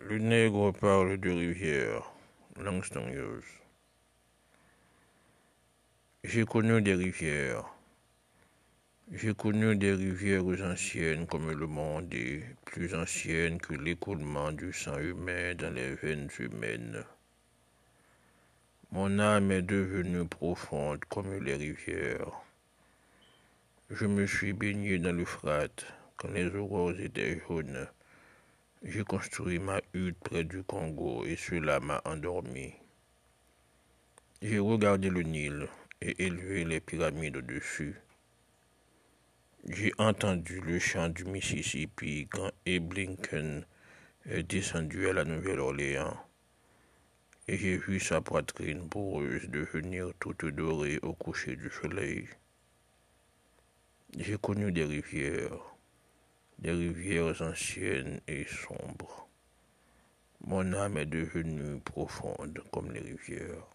Le nègre parle de rivière, Langston J'ai connu des rivières. J'ai connu des rivières anciennes comme le monde et plus anciennes que l'écoulement du sang humain dans les veines humaines. Mon âme est devenue profonde comme les rivières. Je me suis baigné dans l'Euphrate quand les aurores étaient jaunes. J'ai construit ma hutte près du Congo et cela m'a endormi. J'ai regardé le Nil et élevé les pyramides au-dessus. J'ai entendu le chant du Mississippi quand Eblinken est descendu à la Nouvelle-Orléans. Et j'ai vu sa poitrine poreuse devenir toute dorée au coucher du soleil. J'ai connu des rivières des rivières anciennes et sombres. Mon âme est devenue profonde comme les rivières.